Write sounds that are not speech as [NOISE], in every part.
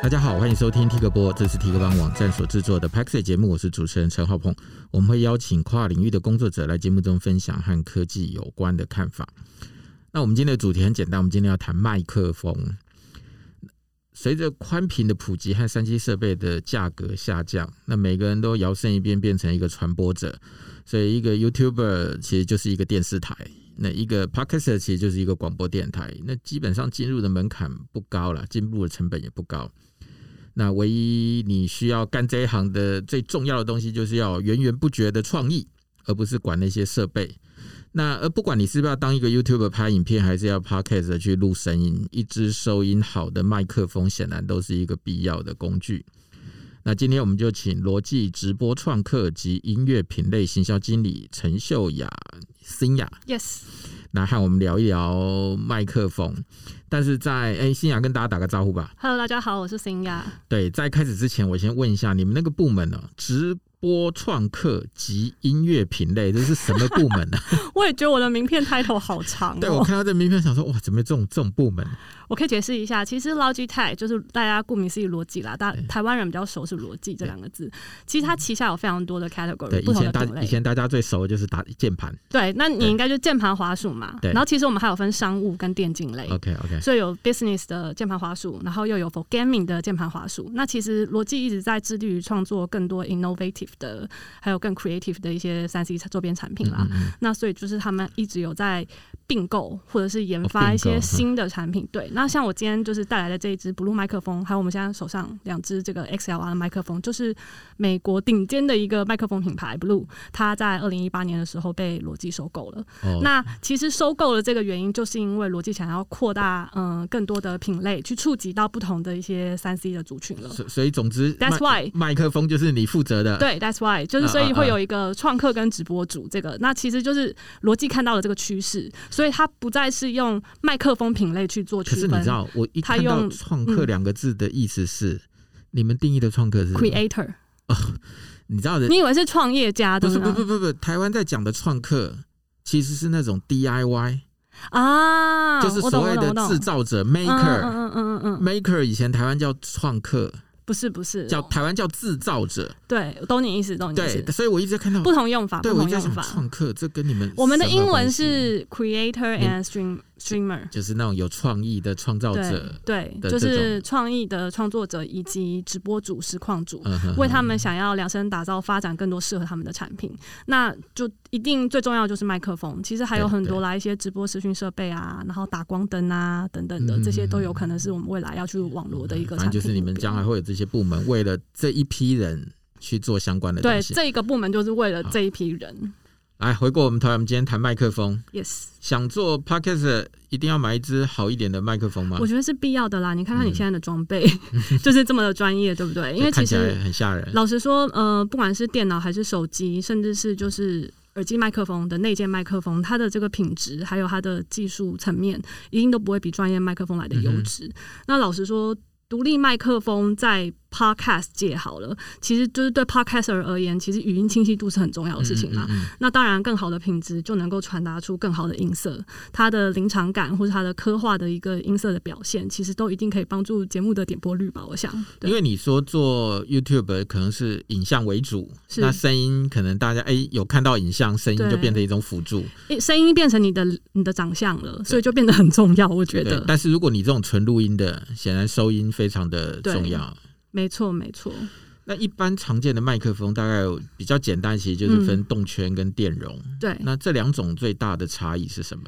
大家好，欢迎收听 Tik 播，这是 Tik 帮网站所制作的 Paxi 节目，我是主持人陈浩鹏。我们会邀请跨领域的工作者来节目中分享和科技有关的看法。那我们今天的主题很简单，我们今天要谈麦克风。随着宽频的普及和三 G 设备的价格下降，那每个人都摇身一变变成一个传播者，所以一个 YouTuber 其实就是一个电视台。那一个 Podcaster 其实就是一个广播电台，那基本上进入的门槛不高了，进步的成本也不高。那唯一你需要干这一行的最重要的东西，就是要源源不绝的创意，而不是管那些设备。那而不管你是不是要当一个 YouTube 拍影片，还是要 Podcast 去录声音，一支收音好的麦克风显然都是一个必要的工具。那今天我们就请罗技直播创客及音乐品类行销经理陈秀雅 Cynthia，Yes，来和我们聊一聊麦克风。但是在哎，Cynthia 跟大家打个招呼吧。Hello，大家好，我是 Cynthia。对，在开始之前，我先问一下你们那个部门呢、啊？直播创客及音乐品类，这是什么部门呢、啊？[LAUGHS] 我也觉得我的名片 title 好长、哦。对，我看到这名片，想说哇，怎么有这种这种部门？我可以解释一下，其实 Logitech 就是大家顾名思义逻辑啦，大台湾人比较熟是逻辑这两个字。其实它旗下有非常多的 category，对，不同的以前大以前大家最熟的就是打键盘。对，那你应该就键盘滑鼠嘛。对。然后其实我们还有分商务跟电竞类。OK OK。所以有 business 的键盘滑鼠，然后又有 for gaming 的键盘滑鼠。那其实逻辑一直在致力于创作更多 innovative 的。还有更 creative 的一些三 C 周边产品啦，嗯嗯，那所以就是他们一直有在并购或者是研发一些新的产品。对，那像我今天就是带来的这一支 Blue 麦克风，还有我们现在手上两支这个 XLR 的麦克风，就是美国顶尖的一个麦克风品牌 Blue，它在二零一八年的时候被罗技收购了。哦。那其实收购的这个原因，就是因为罗技想要扩大嗯更多的品类，去触及到不同的一些三 C 的族群了。所以总之，That's why 麦克风就是你负责的。对，That's why 就是。所以会有一个创客跟直播主，这个那其实就是罗技看到了这个趋势，所以他不再是用麦克风品类去做区分。可是你知道，我一看到“创客”两个字的意思是，嗯、你们定义的创客是 creator 哦，你知道的？你以为是创业家？不是，不不不不，台湾在讲的创客其实是那种 DIY 啊，就是所谓的制造者 maker，嗯嗯嗯嗯，maker 以前台湾叫创客。不是不是，叫台湾叫制造者，对，懂你意思，懂你意思。对，所以我一直在看到不同用法，对，不同用法。创客，这跟你们我们的英文是 creator and stream。Streamer 就是那种有创意的创造者，对，对，就是创意的创作者以及直播主、实况主，为他们想要量身打造、发展更多适合他们的产品。那就一定最重要就是麦克风，其实还有很多来一些直播视讯设备啊，然后打光灯啊等等的，这些都有可能是我们未来要去网罗的一个产品。就是你们将来会有这些部门，为了这一批人去做相关的。对，这一个部门就是为了这一批人。来，回过我们头来，我们今天谈麦克风。Yes，想做 Podcast 一定要买一支好一点的麦克风吗？我觉得是必要的啦。你看看你现在的装备，嗯、[LAUGHS] 就是这么的专业，对不对？[LAUGHS] 因为其实很吓人。老实说，呃，不管是电脑还是手机，甚至是就是耳机麦克风的内建麦克风，它的这个品质还有它的技术层面，一定都不会比专业麦克风来的优质。嗯、那老实说，独立麦克风在 Podcast 界好了，其实就是对 Podcaster 而言，其实语音清晰度是很重要的事情嘛。嗯嗯嗯、那当然，更好的品质就能够传达出更好的音色，它的临场感或者它的刻画的一个音色的表现，其实都一定可以帮助节目的点播率吧。我想，因为你说做 YouTube 可能是影像为主，那声音可能大家哎、欸、有看到影像，声音就变成一种辅助，声音变成你的你的长相了，所以就变得很重要。我觉得，但是如果你这种纯录音的，显然收音非常的重要。没错，没错。那一般常见的麦克风大概有比较简单，其实就是分动圈跟电容。嗯、对，那这两种最大的差异是什么？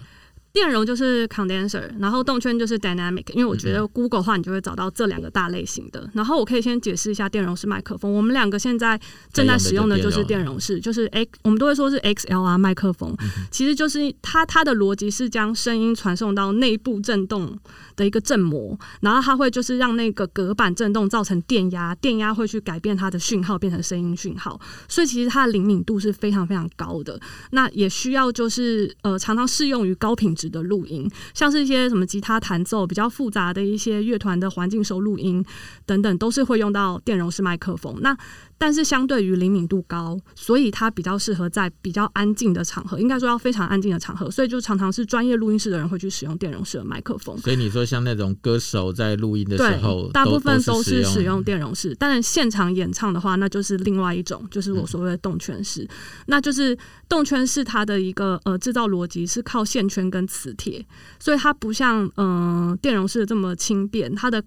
电容就是 condenser，然后动圈就是 dynamic。因为我觉得 Google 的话，你就会找到这两个大类型的。然后我可以先解释一下电容式麦克风。我们两个现在正在使用的就是电容式，就是 X，我们都会说是 XLR 麦克风。其实就是它它的逻辑是将声音传送到内部震动的一个振膜，然后它会就是让那个隔板振动造成电压，电压会去改变它的讯号，变成声音讯号。所以其实它的灵敏度是非常非常高的。那也需要就是呃常常适用于高品质。质的录音，像是一些什么吉他弹奏比较复杂的一些乐团的环境收录音等等，都是会用到电容式麦克风。那但是相对于灵敏度高，所以它比较适合在比较安静的场合，应该说要非常安静的场合，所以就常常是专业录音室的人会去使用电容式的麦克风。所以你说像那种歌手在录音的时候，大部分都是使用电容式，但是现场演唱的话，那就是另外一种，就是我所谓的动圈式。嗯、那就是动圈式它的一个呃制造逻辑是靠线圈跟磁铁，所以它不像嗯、呃、电容式这么轻便，它的。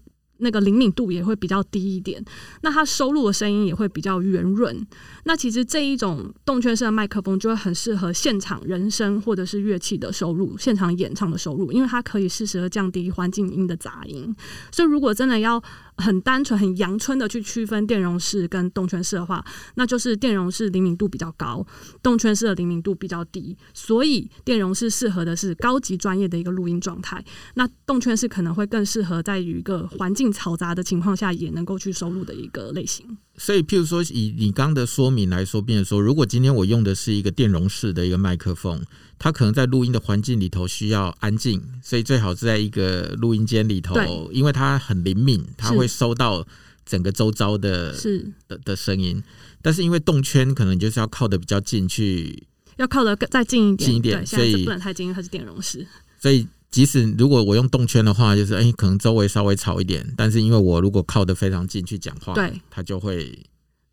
那个灵敏度也会比较低一点，那它收录的声音也会比较圆润。那其实这一种动圈式的麦克风就会很适合现场人声或者是乐器的收录，现场演唱的收录，因为它可以适时的降低环境音的杂音。所以如果真的要很单纯、很阳春的去区分电容式跟动圈式的话，那就是电容式灵敏度比较高，动圈式的灵敏度比较低。所以电容式适合的是高级专业的一个录音状态，那动圈式可能会更适合在于一个环境嘈杂的情况下也能够去收录的一个类型。所以，譬如说以你刚的说明来说，变成说，如果今天我用的是一个电容式的一个麦克风，它可能在录音的环境里头需要安静，所以最好是在一个录音间里头，因为它很灵敏，它会收到整个周遭的是的的声音。但是因为动圈可能就是要靠的比较近去，要靠得再近一点，近一点，所以不能太近，因为它是电容式。所以即使如果我用动圈的话，就是哎、欸，可能周围稍微吵一点，但是因为我如果靠得非常近去讲话，对，它就会。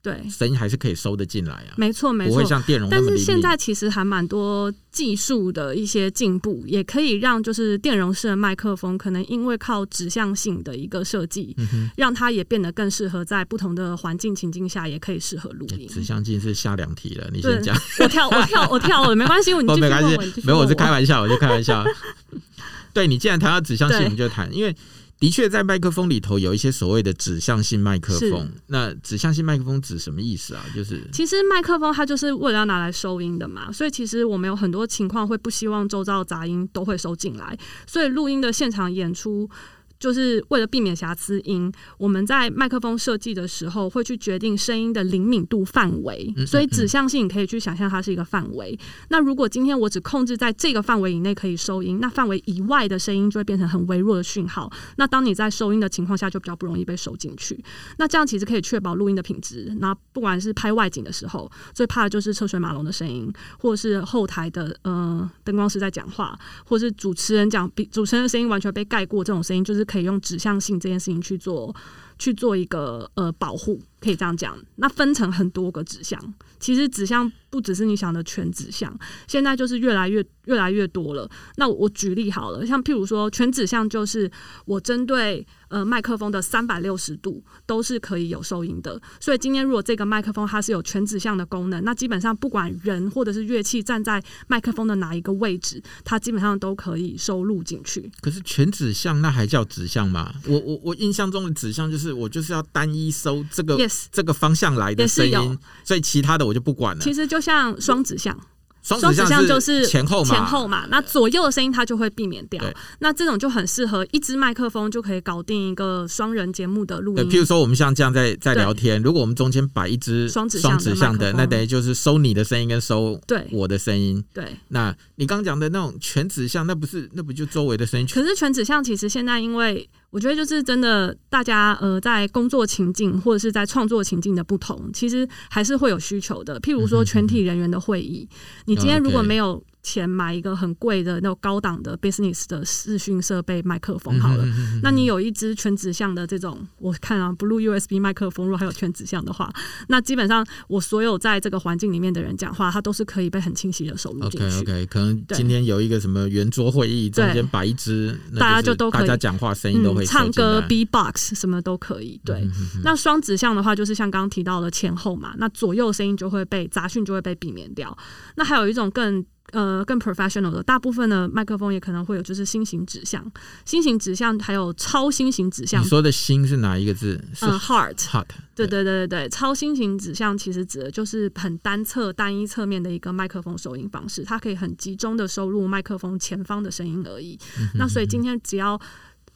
对，声音还是可以收得进来啊，没错没错，不会像电容。但是现在其实还蛮多技术的一些进步，也可以让就是电容式的麦克风，可能因为靠指向性的一个设计，嗯，让它也变得更适合在不同的环境情境下，也可以适合录音。指向性是下两题了，你先讲。我跳我跳 [LAUGHS] 我跳了，没关系，我，没关系，没有，我是开玩笑，我就开玩笑。对，你既然谈到指向性，你就谈，因为。的确，在麦克风里头有一些所谓的指向性麦克风。那指向性麦克风指什么意思啊？就是其实麦克风它就是为了要拿来收音的嘛，所以其实我们有很多情况会不希望周遭杂音都会收进来，所以录音的现场演出。就是为了避免瑕疵音，我们在麦克风设计的时候会去决定声音的灵敏度范围，所以指向性你可以去想象它是一个范围。那如果今天我只控制在这个范围以内可以收音，那范围以外的声音就会变成很微弱的讯号。那当你在收音的情况下，就比较不容易被收进去。那这样其实可以确保录音的品质。那不管是拍外景的时候，最怕的就是车水马龙的声音，或者是后台的呃灯光师在讲话，或是主持人讲，比主持人的声音完全被盖过，这种声音就是。可以用指向性这件事情去做，去做一个呃保护，可以这样讲。那分成很多个指向，其实指向不只是你想的全指向，现在就是越来越越来越多了。那我举例好了，像譬如说全指向，就是我针对。呃，麦克风的三百六十度都是可以有收音的，所以今天如果这个麦克风它是有全指向的功能，那基本上不管人或者是乐器站在麦克风的哪一个位置，它基本上都可以收录进去。可是全指向那还叫指向吗？我我我印象中的指向就是我就是要单一收这个 yes, 这个方向来的声音，所以其他的我就不管了。其实就像双指向。双指向就是前后嘛，前后嘛，那左右的声音它就会避免掉。那这种就很适合一支麦克风就可以搞定一个双人节目的录音。譬如说我们像这样在在聊天，如果我们中间摆一支双指向的，那等于就是收你的声音跟收对我的声音。对，那你刚讲的那种全指向，那不是那不就周围的声音？可是全指向其实现在因为。我觉得就是真的，大家呃在工作情境或者是在创作情境的不同，其实还是会有需求的。譬如说全体人员的会议，你今天如果没有。钱买一个很贵的那种高档的 business 的视讯设备麦克风好了，那你有一支全指向的这种，我看啊，Blue USB 麦克风，如果还有全指向的话，那基本上我所有在这个环境里面的人讲话，它都是可以被很清晰的收录进去。OK OK，可能今天有一个什么圆桌会议，中间摆一支，大家就都可以，大家讲话声音都会、嗯、唱歌，B-box 什么都可以。对，嗯、哼哼那双指向的话，就是像刚刚提到的前后嘛，那左右声音就会被杂讯就会被避免掉。那还有一种更。呃，更 professional 的大部分的麦克风也可能会有，就是新型指向、新型指向，还有超新型指向。你说的“新”是哪一个字？嗯，heart。heart。对对对对对，超新型指向其实指的就是很单侧、单一侧面的一个麦克风收音方式，它可以很集中的收录麦克风前方的声音而已。嗯、那所以今天只要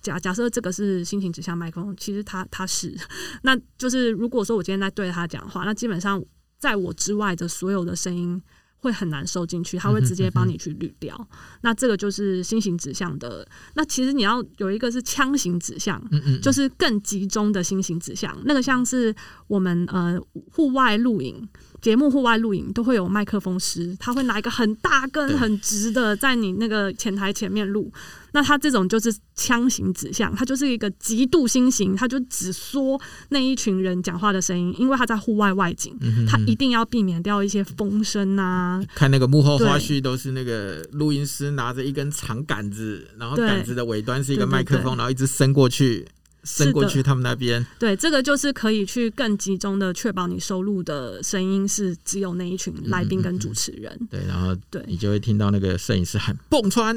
假假设这个是心型指向麦克风，其实它它是，[LAUGHS] 那就是如果说我今天在对他讲话，那基本上在我之外的所有的声音。会很难收进去，它会直接帮你去滤掉。嗯、哼哼，那这个就是心型指向的。那其实你要有一个是枪型指向，嗯嗯，就是更集中的心型指向。那个像是我们呃户外录影。节目户外录影都会有麦克风师，他会拿一个很大根很直的在你那个前台前面录。那他这种就是枪型指向，他就是一个极度心型，他就只说那一群人讲话的声音，因为他在户外外景，他一定要避免掉一些风声啊。看那个幕后花絮都是那个录音师拿着一根长杆子，然后杆子的尾端是一个麦克风，然后一直伸过去。伸过去他们那边，对，这个就是可以去更集中的确保你收录的声音是只有那一群来宾跟主持人。嗯嗯嗯对，然后对你就会听到那个摄影师喊“蹦穿”，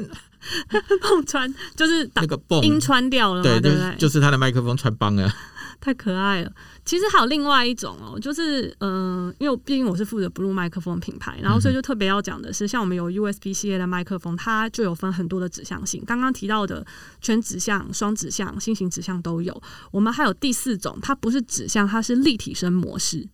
[LAUGHS] 蹦穿就是那个蹦音穿掉了嘛，对，对？就是他的麦克风穿帮了。太可爱了。其实还有另外一种哦，就是嗯、因为毕竟我是负责 Blue 麦克风品牌，然后所以就特别要讲的是，像我们有 USB 系列的麦克风，它就有分很多的指向性。刚刚提到的全指向、双指向、新型指向都有。我们还有第四种，它不是指向，它是立体声模式。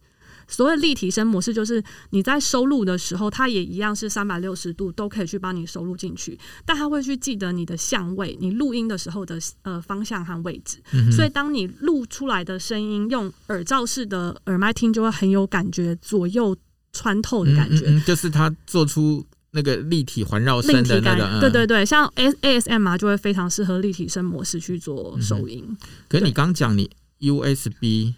所谓立体声模式，就是你在收录的时候，它也一样是三百六十度都可以去帮你收录进去，但它会去记得你的相位，你录音的时候的呃方向和位置。嗯、所以当你录出来的声音用耳罩式的耳麦听，就会很有感觉，左右穿透的感觉。嗯嗯嗯，就是它做出那个立体环绕声的那个。嗯、对对对，像 ASMR 就会非常适合立体声模式去做收音。嗯、可是你刚讲你 USB。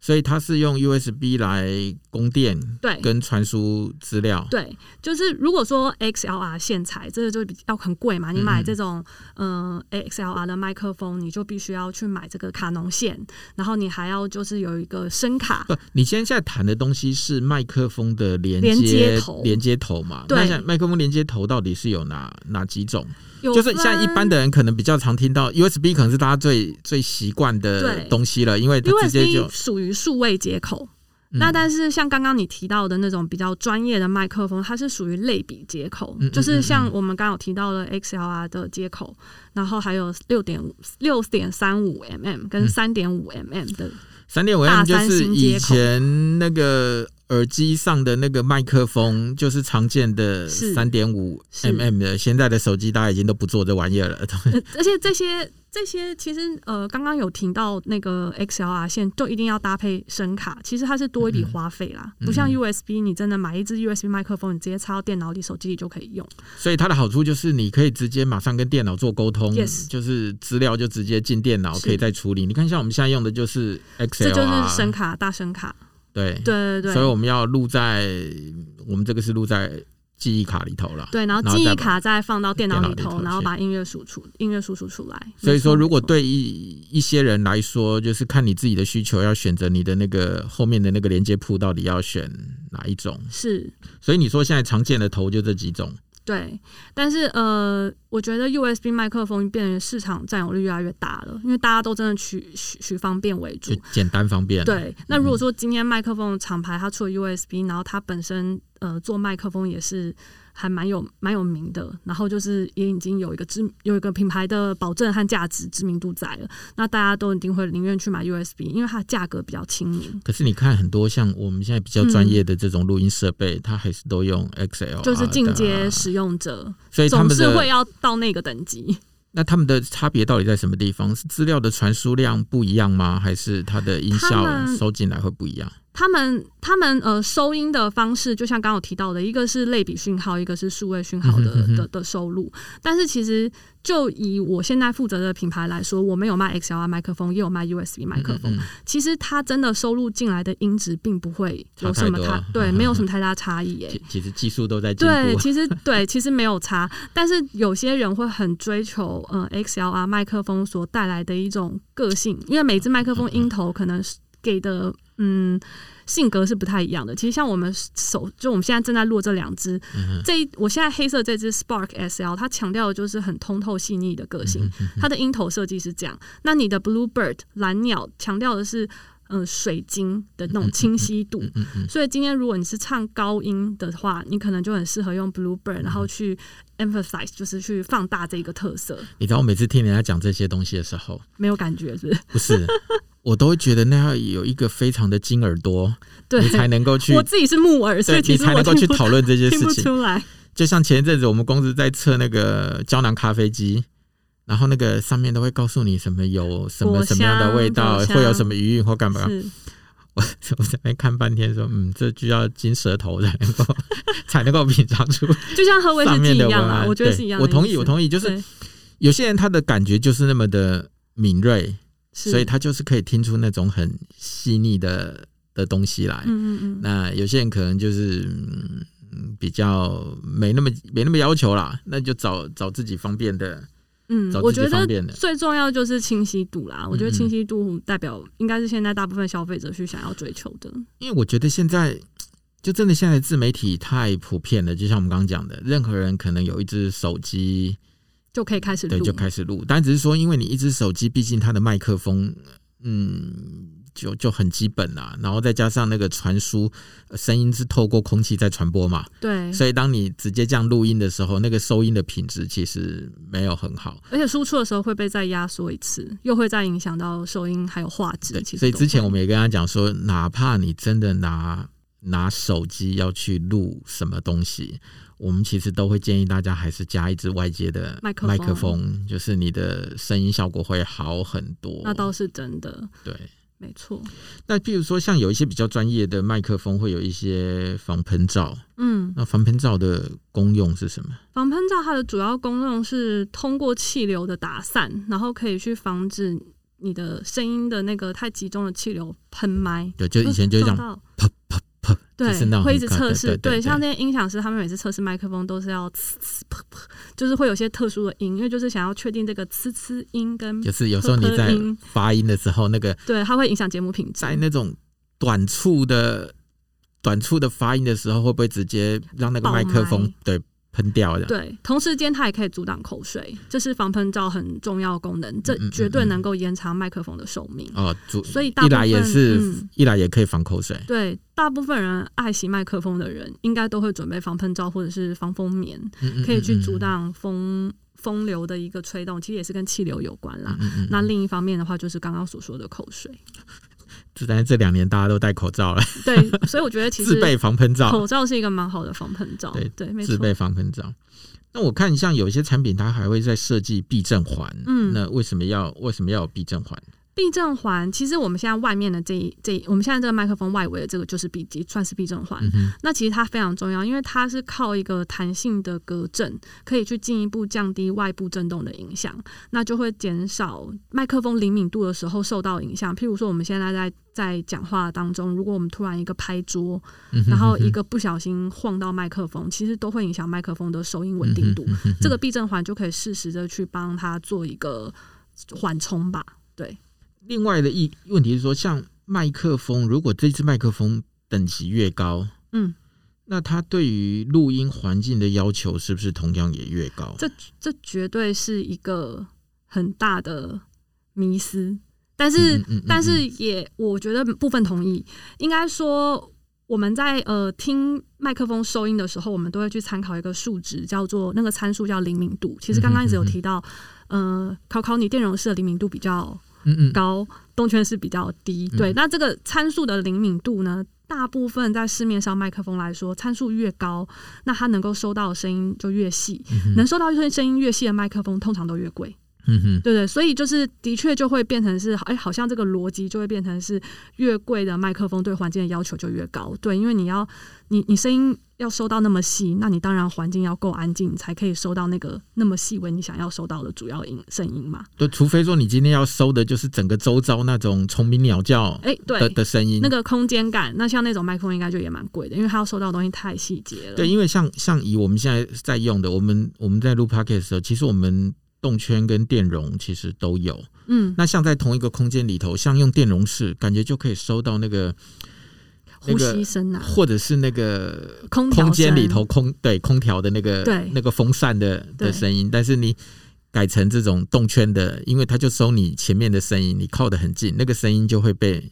所以它是用 USB 来供电，对，跟传输资料，对，就是如果说 XLR 线材，这个就比较很贵嘛，你买这种嗯、呃、XLR 的麦克风，你就必须要去买这个卡农线，然后你还要就是有一个声卡。不，你现在谈的东西是麦克风的连接，连接头，连接头嘛？对，那麦克风连接头到底是有哪哪几种？就是像一般的人可能比较常听到 USB，可能是大家最最习惯的东西了，因为它直接就属于数位接口。嗯、那但是像刚刚你提到的那种比较专业的麦克风，它是属于类比接口，就是像我们刚刚有提到的 XLR 的接口，然后还有六点五六点三五 mm 跟三点五 mm 的三点五 mm 就是以前那个。耳机上的那个麦克风就是常见的三点五 mm 的，现在的手机大家已经都不做这玩意儿了。[LAUGHS] 而且这些这些其实呃，刚刚有提到那个 XLR 线，就一定要搭配声卡，其实它是多一笔花费啦，嗯、不像 USB，你真的买一支 USB 麦克风，你直接插到电脑里、手机里就可以用。所以它的好处就是你可以直接马上跟电脑做沟通，Yes. 就是资料就直接进电脑，可以再处理。你看，像我们现在用的就是 XLR，这就是声卡，大声卡。对对对对，所以我们要录在我们这个是录在记忆卡里头了。对，然后记忆卡再放到电脑里头，然后把音乐输出音乐输出出来。所以说，如果对一一些人来说，就是看你自己的需求，要选择你的那个后面的那个连接铺到底要选哪一种。是，所以你说现在常见的头就这几种。对，但是呃，我觉得 USB 麦克风变成市场占有率越来越大了，因为大家都真的取取取方便为主，简单方便。对，那如果说今天麦克风厂牌它出了 USB，然后它本身呃做麦克风也是。还蛮有蛮有名的，然后就是也已经有一个知有一个品牌的保证和价值知名度在了，那大家都一定会宁愿去买 USB，因为它的价格比较亲民。可是你看很多像我们现在比较专业的这种录音设备，嗯、它还是都用 XLR，就是进阶使用者，所以他们总是会要到那个等级。那他们的差别到底在什么地方？是资料的传输量不一样吗？还是它的音效收进来会不一样？他们他们呃收音的方式，就像刚刚有提到的，一个是类比讯号，一个是数位讯号的的的，收录。但是其实就以我现在负责的品牌来说，我们有卖 XLR 麦克风，也有卖 USB 麦克风。嗯嗯，其实它真的收录进来的音质并不会有什么太，太对，没有 [LAUGHS] 什么太大差异哎。其实技术都在进步。对，其实对，其实没有差。但是有些人会很追求呃 XLR 麦克风所带来的一种个性，因为每支麦克风音头可能是给的。嗯，性格是不太一样的。其实像我们手，就我们现在正在录这两只，嗯、这一我现在黑色这只 Spark SL，它强调的就是很通透细腻的个性。它的鹰头设计是这样。那你的 Bluebird 蓝鸟强调的是嗯、呃、水晶的那种清晰度。嗯、嗯所以今天如果你是唱高音的话，你可能就很适合用 Bluebird，然后去 emphasize，就是去放大这个特色。你知道我每次听人家讲这些东西的时候，没有感觉是不是？[LAUGHS] 不是。我都会觉得那要有一个非常的金耳朵，对，你才能够去。我自己是木耳，所以你才能够去讨论这些事情。就像前一阵子我们公司在测那个胶囊咖啡机，然后那个上面都会告诉你什么有什么什么样的味道，会有什么余韵或干嘛。我 [LAUGHS] 我在那边看半天，说嗯，这就要金舌头才能够 [LAUGHS] 才能够品尝出，就像喝威士忌一样啊，我觉得是一样。我同意，我同意，就是有些人他的感觉就是那么的敏锐，所以他就是可以听出那种很细腻的的东西来。嗯嗯嗯。那有些人可能就是嗯比较没那么没那么要求啦，那就找找自己方便的。嗯，我觉得最重要就是清晰度啦。我觉得清晰度代表应该是现在大部分消费者去想要追求的。因为我觉得现在就真的现在自媒体太普遍了，就像我们刚刚讲的，任何人可能有一只手机就可以开始录，对，就开始录。但只是说，因为你一只手机，毕竟它的麦克风，嗯。就就很基本啦，然后再加上那个传输声音是透过空气在传播嘛，对，所以当你直接这样录音的时候，那个收音的品质其实没有很好，而且输出的时候会被再压缩一次，又会再影响到收音还有画质。对，所以之前我们也跟他讲说，哪怕你真的拿拿手机要去录什么东西，我们其实都会建议大家还是加一支外接的麦克风，麦克风就是你的声音效果会好很多。那倒是真的，对。没错，那譬如说，像有一些比较专业的麦克风，会有一些防喷罩。嗯，那防喷罩的功用是什么？防喷罩它的主要功用是通过气流的打散，然后可以去防止你的声音的那个太集中的气流喷麦。对，就以前就这样啪啪。对，会一直测试。对，像那些音响师，他们每次测试麦克风都是要呲呲噗噗，就是会有些特殊的音，因为就是想要确定这个呲呲音跟就是有时候你在发音的时候，那个对，它会影响节目品质。在那种短促的短促的发音的时候，会不会直接让那个麦克风对？喷掉的，对，同时间它也可以阻挡口水，这是防喷罩很重要的功能，这绝对能够延长麦克风的寿命哦。所以一来也是，嗯、一来也可以防口水。对，大部分人爱惜麦克风的人，应该都会准备防喷罩或者是防风棉，可以去阻挡风风流的一个吹动，其实也是跟气流有关啦。嗯嗯嗯，那另一方面的话，就是刚刚所说的口水。就在这两年，大家都戴口罩了。对，所以我觉得其实 [LAUGHS] 自备防喷罩，口罩是一个蛮好的防喷罩。对对，没错。自备防喷罩。那我看像有一些产品，它还会在设计避震环。嗯，那为什么要为什么要有避震环？避震环其实我们现在外面的这一这一，我们现在这个麦克风外围的这个就是避算是避震环。嗯、那其实它非常重要，因为它是靠一个弹性的隔震，可以去进一步降低外部震动的影响，那就会减少麦克风灵敏度的时候受到影响。譬如说我们现在在在讲话当中，如果我们突然一个拍桌，然后一个不小心晃到麦克风，其实都会影响麦克风的收音稳定度。这个避震环就可以适时的去帮它做一个缓冲吧。对。另外的一问题是说，像麦克风，如果这支麦克风等级越高，嗯，那它对于录音环境的要求是不是同样也越高？这这绝对是一个很大的迷思。但是，嗯嗯嗯嗯但是也我觉得部分同意。应该说，我们在呃听麦克风收音的时候，我们都会去参考一个数值，叫做那个参数叫灵敏度。其实刚刚一直有提到，嗯嗯嗯呃，考考你电容式的灵敏度比较。嗯嗯，高动圈是比较低，对。那这个参数的灵敏度呢，大部分在市面上麦克风来说，参数越高，那它能够收到的声音就越细，嗯、能收到声声音越细的麦克风，通常都越贵。嗯哼，对对，所以就是的确就会变成是，哎，好像这个逻辑就会变成是，越贵的麦克风对环境的要求就越高，对，因为你要你你声音要收到那么细，那你当然环境要够安静，才可以收到那个那么细微你想要收到的主要音声音嘛。对，除非说你今天要收的就是整个周遭那种虫鸣鸟叫，哎，对的声音，那个空间感，那像那种麦克风应该就也蛮贵的，因为它要收到的东西太细节了。对，因为像像以我们现在在用的，我们我们在录 podcast 的时候，其实我们。动圈跟电容其实都有，嗯，那像在同一个空间里头，像用电容式，感觉就可以收到那个呼吸声啊，或者是那个空空间里头空对空调的那个对那个风扇的的声音，但是你改成这种动圈的，因为它就收你前面的声音，你靠得很近，那个声音就会被。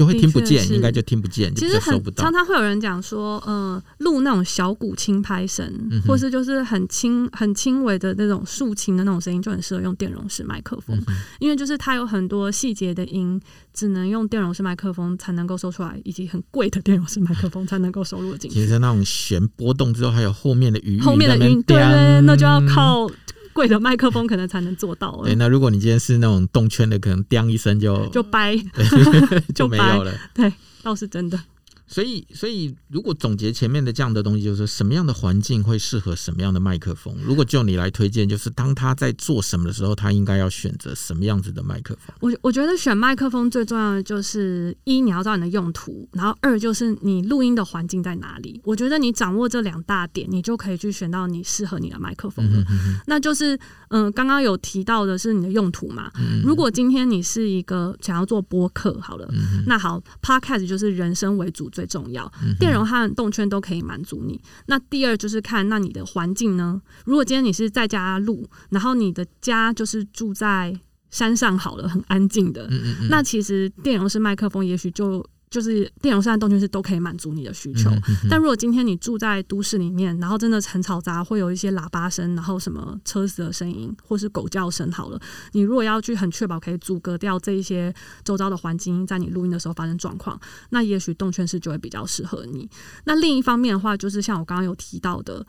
就会听不见，应该就听不见，其实很常常会有人讲说，呃，录那种小鼓轻拍声，嗯、或是就是很轻很轻微的那种竖琴的那种声音，就很适合用电容式麦克风，嗯，因为就是它有很多细节的音，只能用电容式麦克风才能够收出来，以及很贵的电容式麦克风才能够收录进去。其实那种弦波动之后，还有后面的余韵，后面的音，对，对，那就要靠贵的麦克风可能才能做到了。对，那如果你今天是那种动圈的，可能 [LAUGHS] 叮一声就就掰，就没有了。[LAUGHS] 对。倒是真的。所以，所以如果总结前面的这样的东西，就是什么样的环境会适合什么样的麦克风？如果就你来推荐，就是当他在做什么的时候，他应该要选择什么样子的麦克风？我我觉得选麦克风最重要的就是一，你要知道你的用途，然后二就是你录音的环境在哪里。我觉得你掌握这两大点，你就可以去选到你适合你的麦克风了。嗯、那就是，嗯、呃，刚刚有提到的是你的用途嘛。嗯、如果今天你是一个想要做播客，好了，嗯、那好，Podcast 就是人声为主。最重要，电容和动圈都可以满足你。那第二就是看那你的环境呢？如果今天你是在家录，然后你的家就是住在山上，好了，很安静的，那其实电容式麦克风也许就。就是电容式和动圈式都可以满足你的需求，嗯，但如果今天你住在都市里面，然后真的很嘈杂，会有一些喇叭声，然后什么车子的声音，或是狗叫声，好了，你如果要去很确保可以阻隔掉这一些周遭的环境，在你录音的时候发生状况，那也许动圈式就会比较适合你。那另一方面的话，就是像我刚刚有提到的，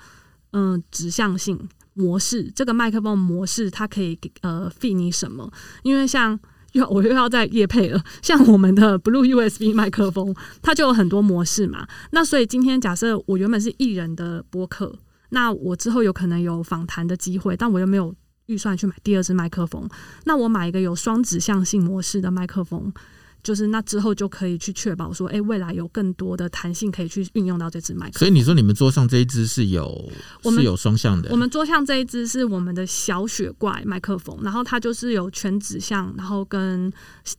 嗯、呃，指向性模式，这个麦克风模式它可以呃 fit 你什么？因为像。又我又要再夜配了，像我们的 Blue USB 麦克风，它就有很多模式嘛。那所以今天假设我原本是艺人的播客，那我之后有可能有访谈的机会，但我又没有预算去买第二支麦克风，那我买一个有双指向性模式的麦克风。就是那之后就可以去确保说，哎、欸，未来有更多的弹性可以去运用到这支麦克风。所以你说你们桌上这一支是有是有双向的？我们桌上这一支是我们的小雪怪麦克风，然后它就是有全指向，然后跟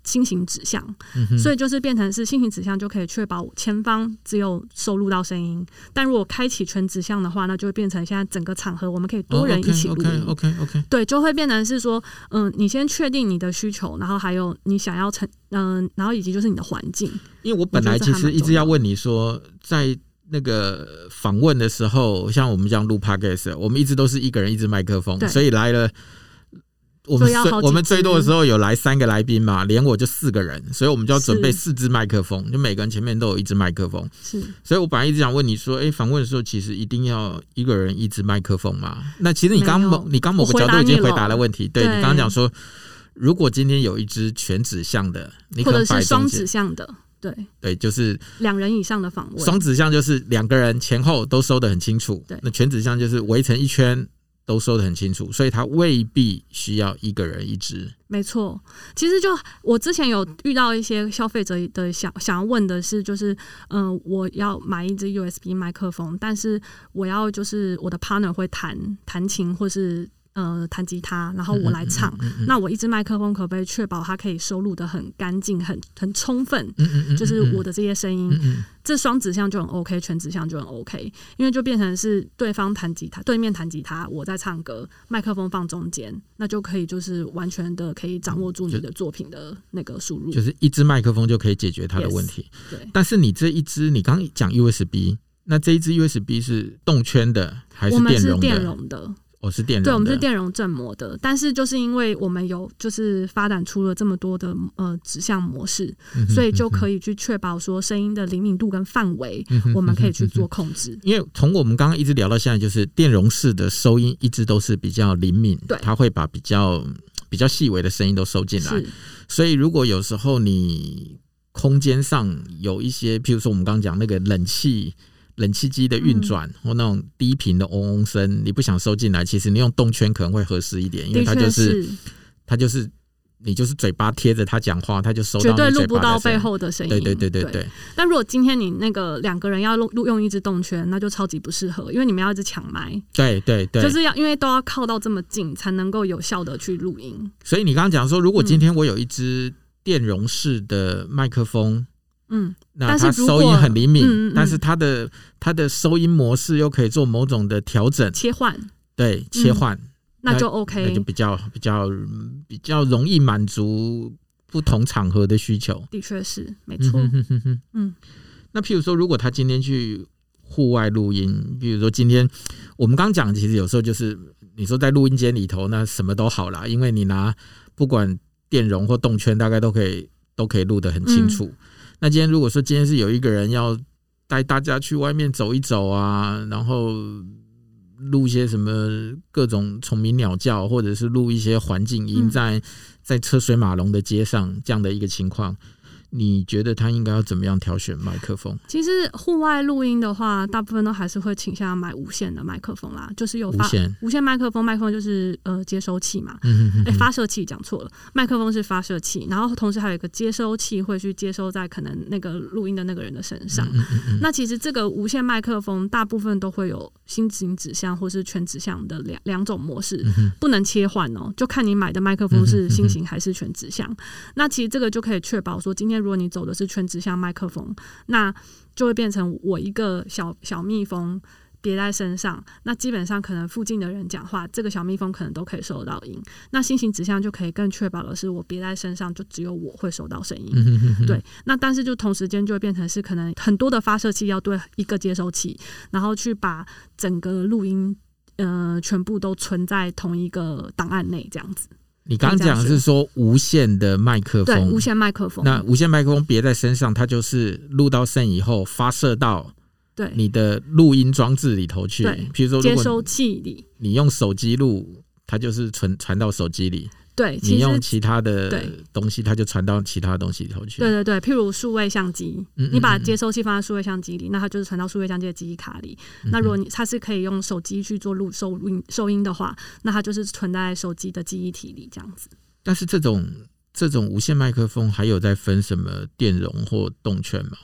心形指向、嗯，所以就是变成是心形指向就可以确保前方只有收录到声音。但如果开启全指向的话，那就会变成现在整个场合我们可以多人一起录音。Oh, OK OK OK，对，就会变成是说，嗯，你先确定你的需求，然后还有你想要成。嗯，然后以及就是你的环境，因为我本来其实一直要问你说，在那个访问的时候，像我们这样录 podcast，我们一直都是一个人一支麦克风，所以来了我们最我们最多的时候有来三个来宾嘛，连我就四个人，所以我们就要准备四支麦克风，就每个人前面都有一支麦克风。是，所以我本来一直想问你说，哎，访问的时候其实一定要一个人一支麦克风嘛？那其实你刚某你刚某个角度已经回答了问题，对，对你刚刚讲说。如果今天有一只全指向的，你可能或者是双指向的，对对，就是两人以上的访问。双指向就是两个人前后都收的很清楚，对。那全指向就是围成一圈都收的很清楚，所以它未必需要一个人一只。没错，其实就我之前有遇到一些消费者的想想要问的是，就是嗯、呃，我要买一支 USB 麦克风，但是我要就是我的 partner 会弹弹琴或是。呃，弹吉他，然后我来唱。嗯嗯嗯嗯、那我一支麦克风可不可以确保它可以收录的很干净、很很充分？就是我的这些声音，这双指向就很 OK，全指向就很 OK。因为就变成是对方弹吉他，对面弹吉他，我在唱歌，麦克风放中间，那就可以就是完全的可以掌握住你的作品的那个输入。就是一支麦克风就可以解决它的问题。Yes, 对。但是你这一支，你刚讲 USB，那这一支 USB 是动圈的还是电容的？我们是电容的。我是电容，对，我们是电容振膜的，但是就是因为我们有就是发展出了这么多的呃指向模式，所以就可以去确保说声音的灵敏度跟范围，我们可以去做控制。因为从我们刚刚一直聊到现在，就是电容式的收音一直都是比较灵敏，对，它会把比较比较细微的声音都收进来。所以如果有时候你空间上有一些，譬如说我们刚刚讲那个冷气。冷气机的运转或那种低频的嗡嗡声，你不想收进来，其实你用动圈可能会合适一点，因为它就是它就是你就是嘴巴贴着它讲话，它就收到绝对录不到背后的声音。对对对对对。但如果今天你那个两个人要录录用一支动圈，那就超级不适合，因为你们要一直抢麦。对对对，就是要因为都要靠到这么近才能够有效的去录音。所以你刚刚讲说，如果今天我有一只电容式的麦克风。嗯，那它收音很灵敏，嗯嗯，但是它的它的收音模式又可以做某种的调整切换，对切换，嗯，那就 OK，那就比较比较比较容易满足不同场合的需求。的确是没错。嗯，那譬如说，如果他今天去户外录音，比如说今天我们刚讲，其实有时候就是你说在录音间里头，那什么都好啦，因为你拿不管电容或动圈，大概都可以都可以录得很清楚。嗯、那今天如果说今天是有一个人要带大家去外面走一走啊，然后录一些什么各种虫鸣鸟叫，或者是录一些环境音在，在在车水马龙的街上这样的一个情况。你觉得他应该要怎么样挑选麦克风？其实户外录音的话，大部分都还是会倾向买无线的麦克风啦，就是有发无线无线麦克风，麦克风就是呃接收器嘛，哎、嗯欸、发射器讲错了，麦克风是发射器，然后同时还有一个接收器会去接收在可能那个录音的那个人的身上。嗯嗯嗯，那其实这个无线麦克风大部分都会有心型指向或是全指向的两两种模式，嗯、不能切换哦，就看你买的麦克风是心型还是全指向。嗯、那其实这个就可以确保说今天。如果你走的是全指向麦克风，那就会变成我一个小小蜜蜂别在身上。那基本上可能附近的人讲话，这个小蜜蜂可能都可以收到音。那心形指向就可以更确保的是，我别在身上，就只有我会收到声音。对，那但是就同时间就会变成是可能很多的发射器要对一个接收器，然后去把整个录音呃全部都存在同一个档案内，这样子。你刚刚讲的是说无线的麦克风，对，无线麦克风。那无线麦克风别在身上，它就是录到声以后发射到对你的录音装置里头去。对，比如说接收器里，你用手机录，它就是传传到手机里。对，你用其他的东西，它就传到其他东西里头去。对对对，譬如数位相机，你把接收器放在数位相机里，那它就是传到数位相机的记忆卡里。那如果你它是可以用手机去做录收音收音的话，那它就是存在手机的记忆体里这样子。但是这种这种无线麦克风还有在分什么电容或动圈吗？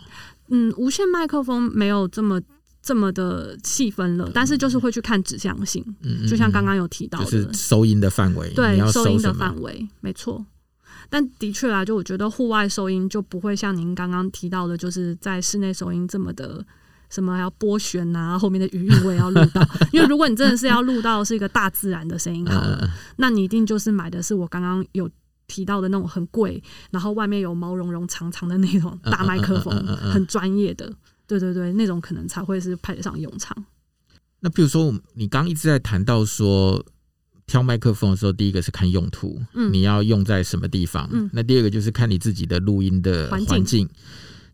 嗯，无线麦克风没有这么。这么的细分了，但是就是会去看指向性，嗯、就像刚刚有提到的，就是收音的范围，对，收，收音的范围，没错。但的确啊，就我觉得户外收音就不会像您刚刚提到的，就是在室内收音这么的什么还要拨弦啊，后面的余韵我也要录到。[LAUGHS] 因为如果你真的是要录到是一个大自然的声音好了，那你一定就是买的是我刚刚有提到的那种很贵，然后外面有毛茸茸长长的那种大麦克风，很专业的。对对对，那种可能才会是派得上用场。那比如说，你刚一直在谈到说挑麦克风的时候，第一个是看用途，嗯，你要用在什么地方？嗯，那第二个就是看你自己的录音的环境，环境。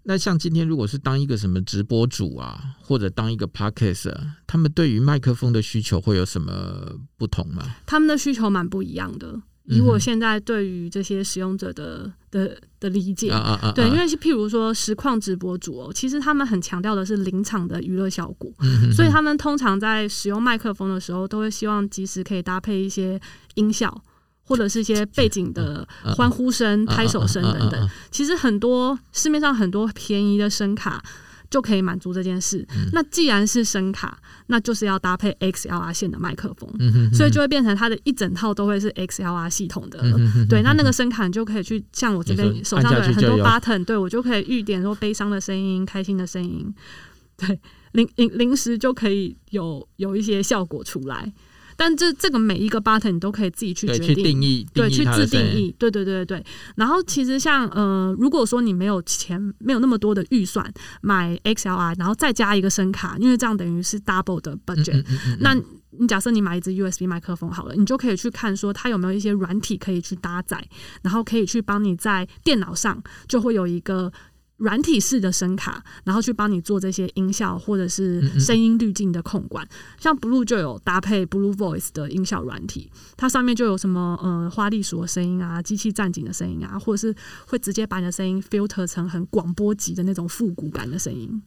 那像今天如果是当一个什么直播主啊，或者当一个 Podcaster，他们对于麦克风的需求会有什么不同吗？他们的需求蛮不一样的。以我现在对于这些使用者的的的理解，对，因为譬如说实况直播主哦，其实他们很强调的是临场的娱乐效果，所以他们通常在使用麦克风的时候，都会希望及时可以搭配一些音效，或者是一些背景的欢呼声、拍手声等等。其实很多市面上很多便宜的声卡。就可以满足这件事。嗯、那既然是声卡，那就是要搭配 XLR 线的麦克风，嗯、哼哼所以就会变成它的一整套都会是 XLR 系统的。嗯、哼哼对，那那个声卡你就可以去像我这边手上的很多 button，对我就可以预点说悲伤的声音、开心的声音，对，临临临时就可以有有一些效果出来。但这这个每一个 button 你都可以自己去决定，定义，对，去自定义，对对对对。然后其实像呃，如果说你没有钱，没有那么多的预算买 XLR，然后再加一个声卡，因为这样等于是 double 的 budget。嗯嗯嗯嗯嗯，那你假设你买一支 USB 麦克风好了，你就可以去看说它有没有一些软体可以去搭载，然后可以去帮你在电脑上就会有一个。软体式的声卡，然后去帮你做这些音效或者是声音滤镜的控管。嗯嗯，像 Blue 就有搭配 Blue Voice 的音效软体，它上面就有什么呃花栗鼠的声音啊、机器战警的声音啊，或者是会直接把你的声音 filter 成很广播级的那种复古感的声音。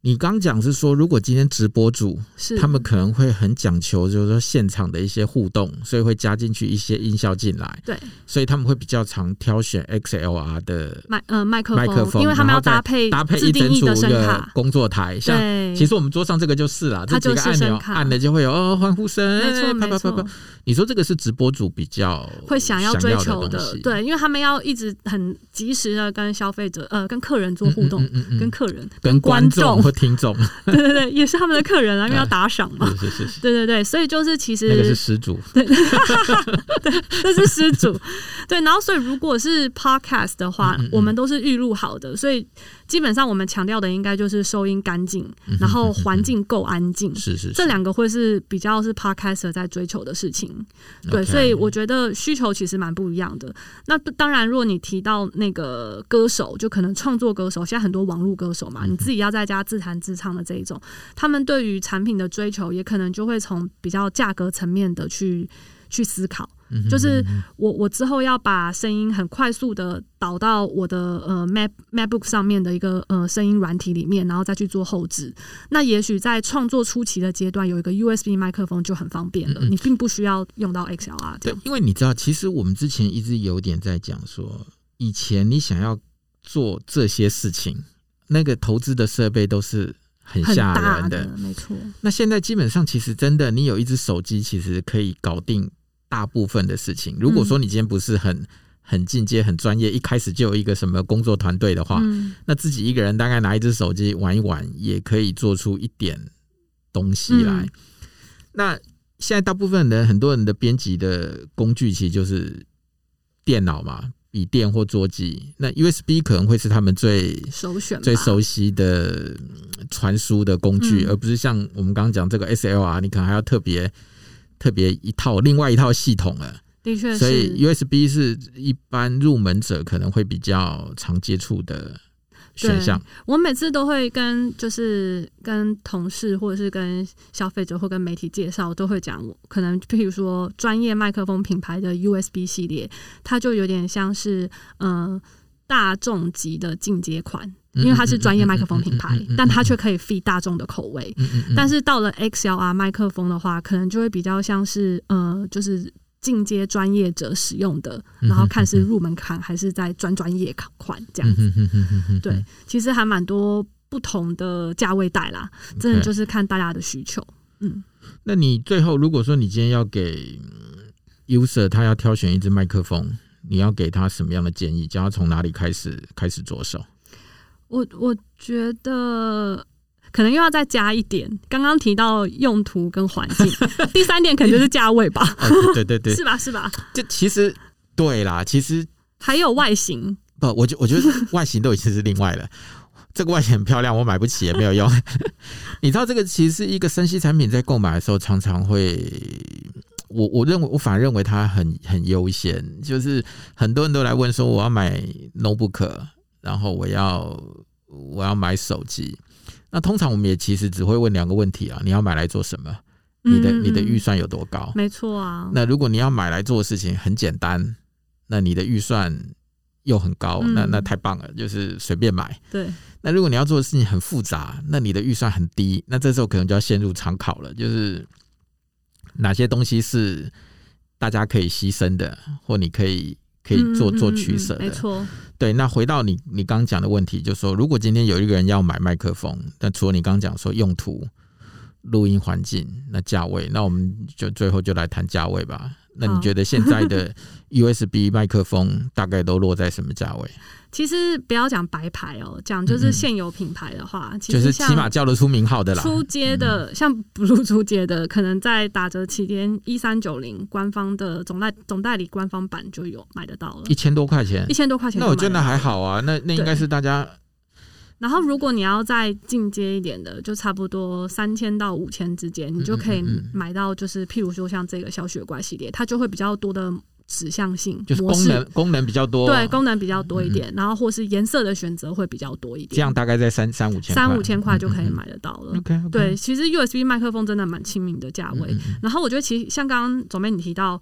你刚讲是说，如果今天直播主是他们可能会很讲求，就是说现场的一些互动，所以会加进去一些音效进来。对，所以他们会比较常挑选 XLR 的麦呃麦克麦克风，因为他们要搭配搭配一整组一个工作台。像其实我们桌上这个就是啦，这几个按钮按了就会有哦欢呼声，没错没错。你说这个是直播主比较会想要追求的，对，因为他们要一直很及时的跟消费者呃跟客人做互动，跟客人跟观众。或听众，[LAUGHS] 对对对，也是他们的客人啊，因为要打赏嘛。[LAUGHS] 是是是，对对对，所以就是其实那个是失主，对，对，这是失主。对，然后所以如果是 podcast 的话，我们都是预录好的，所以基本上我们强调的应该就是收音干净，然后环境够安静。是是，这两个会是比较是 podcaster 在追求的事情。对，所以我觉得需求其实蛮不一样的。那当然，如果你提到那个歌手，就可能创作歌手，现在很多网络歌手嘛，你自己要在家自弹自唱的这一种，他们对于产品的追求，也可能就会从比较价格层面的去去思考。就是我我之后要把声音很快速的导到我的呃 Mac MacBook 上面的一个呃声音软体里面，然后再去做后置。那也许在创作初期的阶段，有一个 USB 麦克风就很方便了，你并不需要用到 XLR。对，因为你知道，其实我们之前一直有点在讲说，以前你想要做这些事情，那个投资的设备都是很吓人的，没错。那现在基本上，其实真的，你有一只手机，其实可以搞定。大部分的事情，如果说你今天不是很很进阶、很专业，一开始就有一个什么工作团队的话，嗯，那自己一个人大概拿一只手机玩一玩，也可以做出一点东西来。嗯，那现在大部分人，很多人的编辑的工具其实就是电脑嘛，笔电或桌机。那 USB 可能会是他们最首选、最熟悉的传输的工具，嗯，而不是像我们刚刚讲这个 SLR，你可能还要特别。特别一套，另外一套系统了，的确是。所以 USB 是一般入门者可能会比较常接触的选项。我每次都会跟就是跟同事或者是跟消费者或跟媒体介绍，都会讲，可能譬如说专业麦克风品牌的 USB 系列，它就有点像是嗯、呃、大众级的进阶款。因为它是专业麦克风品牌，但它却可以 fit 大众的口味。但是到了 XLR 麦克风的话，可能就会比较像是呃，就是进阶专业者使用的，然后看是入门款还是在专专业款这样子。对，其实还蛮多不同的价位带啦，真的就是看大家的需求。嗯，那你最后如果说你今天要给 user 他要挑选一支麦克风，你要给他什么样的建议？叫他从哪里开始开始着手？我我觉得可能又要再加一点，刚刚提到用途跟环境，第三点可能就是价位吧。哦、对对对，[LAUGHS] 是吧？是吧？就其实对啦，其实还有外形。不，我觉我觉得 [LAUGHS] 外形都已经是另外了。这个外形很漂亮，我买不起也没有用。[LAUGHS] 你知道，这个其实是一个生息产品，在购买的时候常常会，我我认为我反而认为它很很优先，就是很多人都来问说，我要买 notebook。然后我要我要买手机，那通常我们也其实只会问两个问题啊，你要买来做什么？你的你的预算有多高？没错啊。那如果你要买来做的事情很简单，那你的预算又很高，那那太棒了，就是随便买。对。那如果你要做的事情很复杂，那你的预算很低，那这时候可能就要陷入常考了，就是哪些东西是大家可以牺牲的，或你可以。可以做做取舍的，没错。对，那回到你你刚讲的问题，就是说，如果今天有一个人要买麦克风，那除了你刚讲说用途、录音环境、那价位，那我们就最后就来谈价位吧。那你觉得现在的 [LAUGHS] USB 麦克风大概都落在什么价位？[LAUGHS] 其实不要讲白牌哦，讲就是现有品牌的话，嗯、就是起码叫得出名号的啦。出街的，嗯、像 Blue 初阶的，可能在打折期间一三九零官方的总代总代理官方版就有买得到了，一千多块钱，一千多块钱。那我觉得还好啊，那那应该是大家。然后如果你要再进阶一点的，就差不多三千到五千之间，你就可以买到，就是譬如说像这个小雪怪系列，它就会比较多的。指向性就是功能功能比较多，对，功能比较多一点，然后或是颜色的选择会比较多一点，这样大概在三三五千三五千块就可以买得到了。OK，对，其实 USB 麦克风真的蛮亲民的价位。然后我觉得其实像刚刚总编你提到。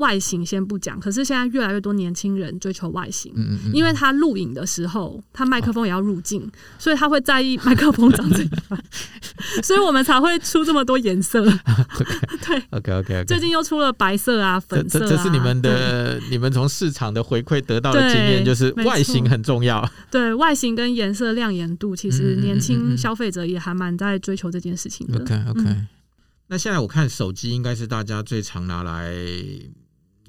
外形先不讲，可是现在越来越多年轻人追求外形，嗯嗯，因为他录影的时候，他麦克风也要入镜，哦，所以他会在意麦克风长怎样，[LAUGHS] 所以我们才会出这么多颜色。[LAUGHS] [LAUGHS] 对，OK OK OK。最近又出了白色啊、粉色啊，这，这是你们的，你们从市场的回馈得到的经验，就是外形很重要。对，外形跟颜色亮眼度，其实年轻消费者也还蛮在追求这件事情的。OK OK。那现在我看手机应该是大家最常拿来。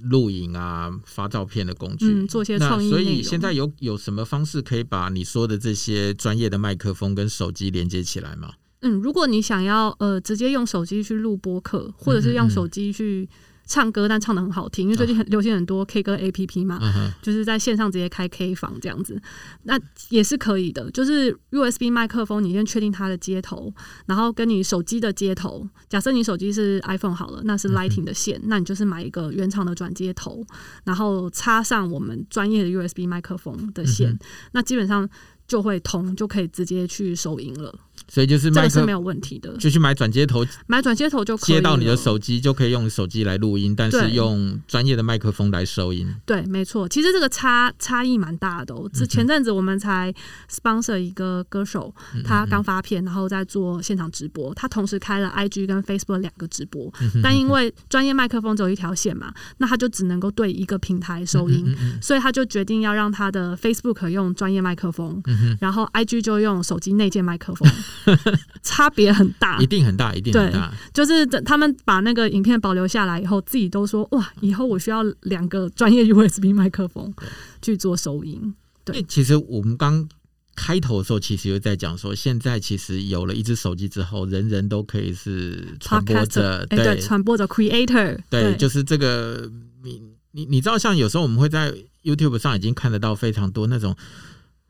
录影啊、发照片的工具，嗯，做些创意。所以现在有有什么方式可以把你说的这些专业的麦克风跟手机连接起来吗？嗯，如果你想要呃直接用手机去录播客，或者是用手机去。唱歌，但唱的很好听，因为最近很流行很多 K 歌 APP 嘛，啊、就是在线上直接开 K 房这样子，那也是可以的。就是 USB 麦克风，你先确定它的接头，然后跟你手机的接头，假设你手机是 iPhone 好了，那是 Lighting 的线，嗯、那你就是买一个原厂的转接头，然后插上我们专业的 USB 麦克风的线，嗯、那基本上就会通，就可以直接去收音了。所以就是麦克是没有问题的，就去买转接头，买转接头就可以接到你的手机，就可以用手机来录音，但是用专业的麦克风来收音。对，没错，其实这个差差异蛮大的哦。之前阵子我们才 sponsor 一个歌手，他刚发片，然后在做现场直播，他同时开了 IG 跟 Facebook 两个直播，但因为专业麦克风只有一条线嘛，那他就只能够对一个平台收音，所以他就决定要让他的 Facebook 用专业麦克风，然后 IG 就用手机内建麦克风。[LAUGHS] 差别很大，一定很大，一定很大。就是等他们把那个影片保留下来以后，自己都说哇，以后我需要两个专业 USB 麦克风去做收音。对，其实我们刚开头的时候，其实又在讲说，现在其实有了一只手机之后，人人都可以是传播者，对，传播者 creator，对，就是这个。你你你知道，像有时候我们会在 YouTube 上已经看得到非常多那种。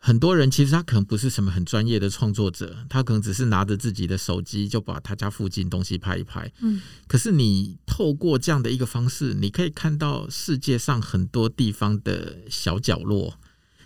很多人其实他可能不是什么很专业的创作者，他可能只是拿着自己的手机就把他家附近东西拍一拍。嗯，可是你透过这样的一个方式，你可以看到世界上很多地方的小角落。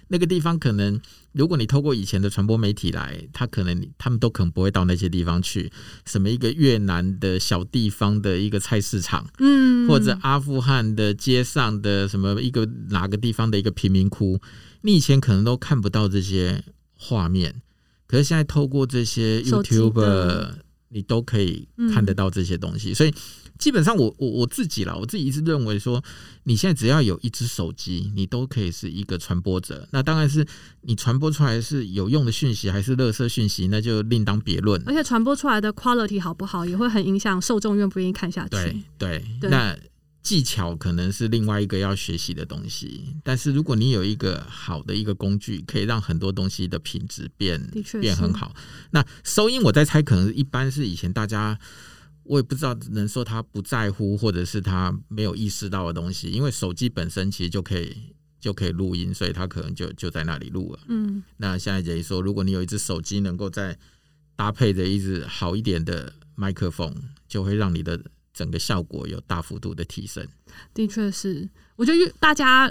那个地方可能，如果你透过以前的传播媒体来，他可能他们都可能不会到那些地方去。什么一个越南的小地方的一个菜市场，嗯，或者阿富汗的街上的什么一个哪个地方的一个贫民窟。你以前可能都看不到这些画面，可是现在透过这些 YouTuber，你都可以看得到这些东西。嗯、所以基本上我，我我我自己啦，我自己一直认为说，你现在只要有一只手机，你都可以是一个传播者。那当然是你传播出来是有用的讯息，还是垃圾讯息，那就另当别论。而且传播出来的 quality 好不好，也会很影响受众愿不愿意看下去。对对，对那。技巧可能是另外一个要学习的东西，但是如果你有一个好的一个工具，可以让很多东西的品质变变很好。那收音，我在猜，可能一般是以前大家，我也不知道能说他不在乎，或者是他没有意识到的东西，因为手机本身其实就可以就可以录音，所以他可能就就在那里录了。嗯，那现在等于说，如果你有一只手机，能够在搭配着一只好一点的麦克风，就会让你的。整个效果有大幅度的提升，的确是，我觉得大家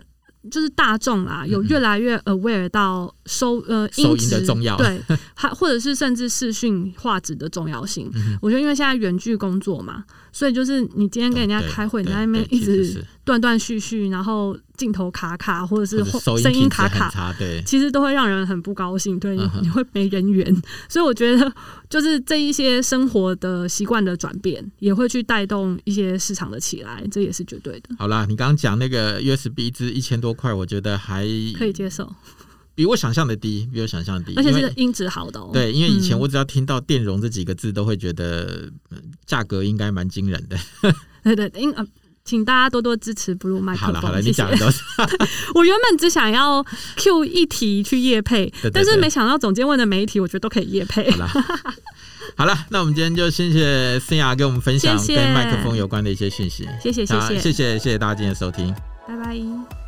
就是大众啊，有越来越 aware 到收呃收音的重要，对，还或者是甚至视讯画质的重要性。我觉得因为现在远距工作嘛。所以就是你今天跟人家开会，你在那边一直断断续续，然后镜头卡卡，或者是声音卡卡，对，其实都会让人很不高兴，对，你会没人缘。[LAUGHS] 所以我觉得，就是这一些生活的习惯的转变，也会去带动一些市场的起来，这也是绝对的。好啦，你刚刚讲那个 USB 一支一千多块，我觉得还可以接受。比我想象的低，比我想象的低，而且是音质好的哦。对，因为以前我只要听到电容这几个字，都会觉得价格应该蛮惊人的。[LAUGHS] 对对，因呃，请大家多多支持 Blue 麦克风。好了好了，你讲的都是。[LAUGHS] 我原本只想要 Q 一题去夜配，但是没想到总监问的每一题，我觉得都可以夜配。好了，好了，那我们今天就谢谢 Cynthia 给我们分享跟麦克风有关的一些讯息。谢谢谢谢谢谢谢谢大家今天的收听，拜拜。